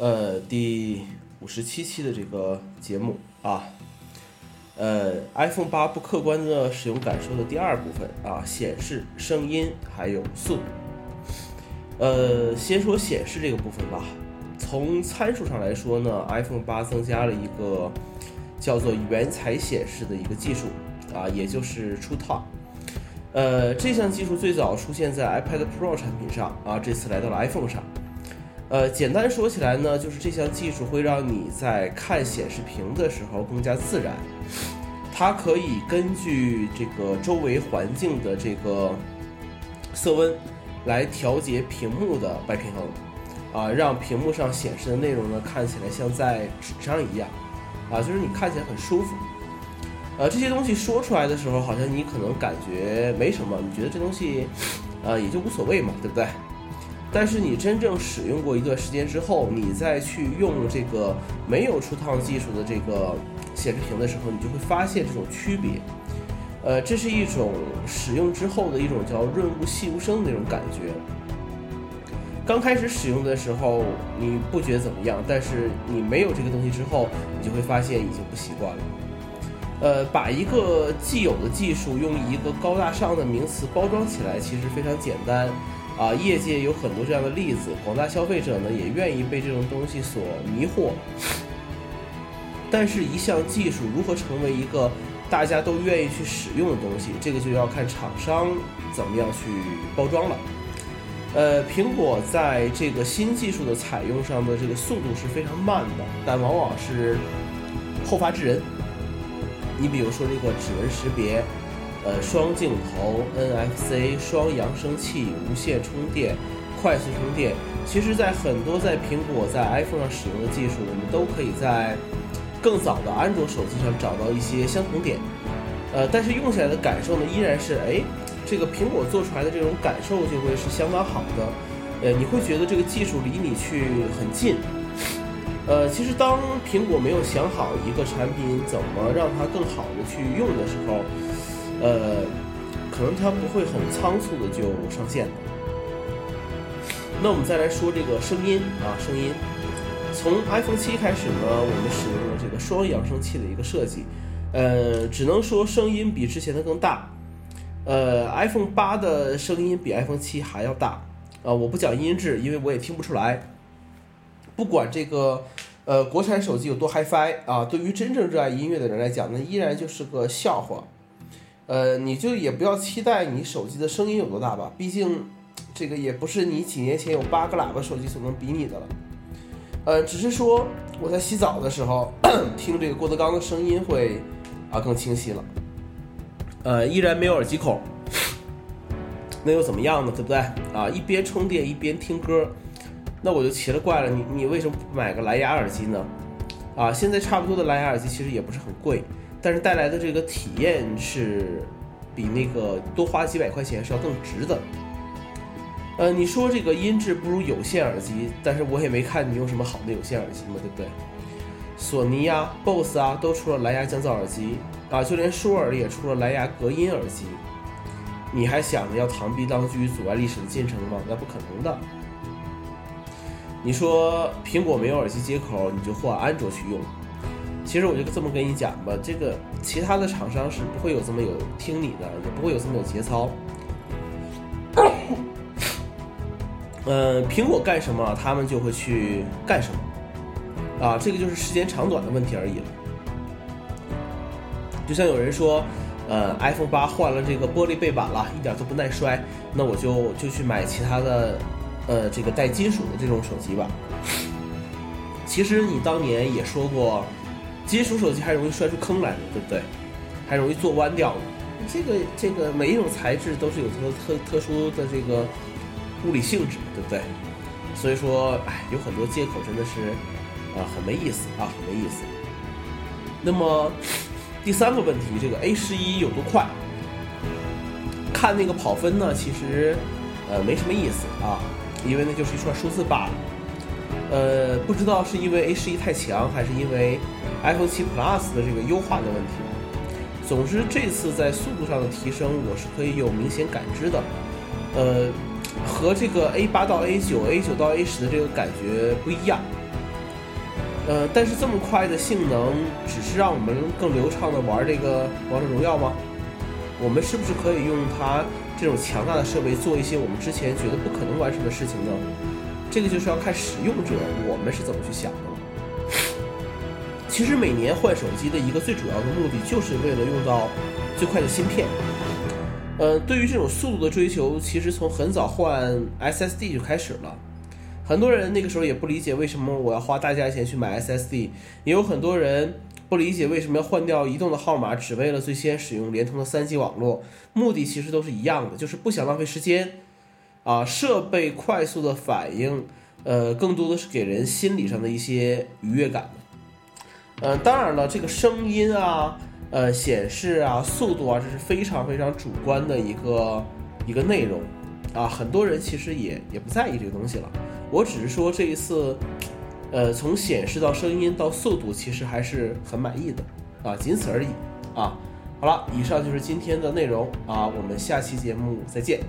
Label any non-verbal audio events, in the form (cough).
呃，第五十七期的这个节目啊，呃，iPhone 八不客观的使用感受的第二部分啊，显示、声音还有速度。呃，先说显示这个部分吧。从参数上来说呢，iPhone 八增加了一个叫做原彩显示的一个技术啊，也就是 True Tone。呃，这项技术最早出现在 iPad Pro 产品上啊，这次来到了 iPhone 上。呃，简单说起来呢，就是这项技术会让你在看显示屏的时候更加自然。它可以根据这个周围环境的这个色温来调节屏幕的白平衡，啊，让屏幕上显示的内容呢看起来像在纸上一样，啊，就是你看起来很舒服。呃，这些东西说出来的时候，好像你可能感觉没什么，你觉得这东西，呃，也就无所谓嘛，对不对？但是你真正使用过一段时间之后，你再去用这个没有出烫技术的这个显示屏的时候，你就会发现这种区别。呃，这是一种使用之后的一种叫润物细无声的那种感觉。刚开始使用的时候你不觉得怎么样，但是你没有这个东西之后，你就会发现已经不习惯了。呃，把一个既有的技术用一个高大上的名词包装起来，其实非常简单。啊，业界有很多这样的例子，广大消费者呢也愿意被这种东西所迷惑。但是，一项技术如何成为一个大家都愿意去使用的东西，这个就要看厂商怎么样去包装了。呃，苹果在这个新技术的采用上的这个速度是非常慢的，但往往是后发制人。你比如说这个指纹识别。呃，双镜头、NFC、双扬声器、无线充电、快速充电，其实，在很多在苹果在 iPhone 上使用的技术，我们都可以在更早的安卓手机上找到一些相同点。呃，但是用起来的感受呢，依然是，哎，这个苹果做出来的这种感受就会是相当好的。呃，你会觉得这个技术离你去很近。呃，其实当苹果没有想好一个产品怎么让它更好的去用的时候，呃，可能它不会很仓促的就上线的。那我们再来说这个声音啊，声音。从 iPhone 七开始呢，我们使用了这个双扬声器的一个设计，呃，只能说声音比之前的更大。呃，iPhone 八的声音比 iPhone 七还要大。啊，我不讲音质，因为我也听不出来。不管这个呃国产手机有多 HiFi 啊，对于真正热爱音乐的人来讲，那依然就是个笑话。呃，你就也不要期待你手机的声音有多大吧，毕竟这个也不是你几年前有八个喇叭手机所能比拟的了。呃，只是说我在洗澡的时候 (coughs) 听这个郭德纲的声音会啊更清晰了。呃，依然没有耳机孔，那又怎么样呢？对不对？啊，一边充电一边听歌，那我就奇了怪了，你你为什么不买个蓝牙耳机呢？啊，现在差不多的蓝牙耳机其实也不是很贵。但是带来的这个体验是比那个多花几百块钱是要更值的。呃，你说这个音质不如有线耳机，但是我也没看你用什么好的有线耳机嘛，对不对？索尼呀、BOSS 啊都出了蓝牙降噪耳机啊，就连舒尔也出了蓝牙隔音耳机。你还想着要螳臂当车阻碍历史的进程吗？那不可能的。你说苹果没有耳机接口，你就换安卓去用。其实我就这么跟你讲吧，这个其他的厂商是不会有这么有听你的，也不会有这么有节操。嗯，(coughs) 苹果干什么，他们就会去干什么，啊，这个就是时间长短的问题而已了。就像有人说，呃，iPhone 八换了这个玻璃背板了，一点都不耐摔，那我就就去买其他的，呃，这个带金属的这种手机吧。其实你当年也说过。金属手机还容易摔出坑来呢，对不对？还容易做弯掉呢。这个这个每一种材质都是有特特特殊的这个物理性质，对不对？所以说，哎，有很多借口真的是啊很没意思啊，很没意思。那么第三个问题，这个 A 十一有多快？看那个跑分呢，其实呃没什么意思啊，因为那就是一串数字罢了。呃，不知道是因为 A 十一太强，还是因为 iPhone 7 Plus 的这个优化的问题。总之，这次在速度上的提升，我是可以有明显感知的。呃，和这个 A 八到 A 九、A 九到 A 十的这个感觉不一样。呃，但是这么快的性能，只是让我们更流畅的玩这个王者荣耀吗？我们是不是可以用它这种强大的设备做一些我们之前觉得不可能完成的事情呢？这个就是要看使用者我们是怎么去想的了。其实每年换手机的一个最主要的目的，就是为了用到最快的芯片。呃，对于这种速度的追求，其实从很早换 SSD 就开始了。很多人那个时候也不理解为什么我要花大价钱去买 SSD，也有很多人不理解为什么要换掉移动的号码，只为了最先使用联通的 3G 网络。目的其实都是一样的，就是不想浪费时间，啊，设备快速的反应，呃，更多的是给人心理上的一些愉悦感的。呃，当然了，这个声音啊，呃，显示啊，速度啊，这是非常非常主观的一个一个内容，啊，很多人其实也也不在意这个东西了。我只是说这一次，呃，从显示到声音到速度，其实还是很满意的啊，仅此而已啊。好了，以上就是今天的内容啊，我们下期节目再见。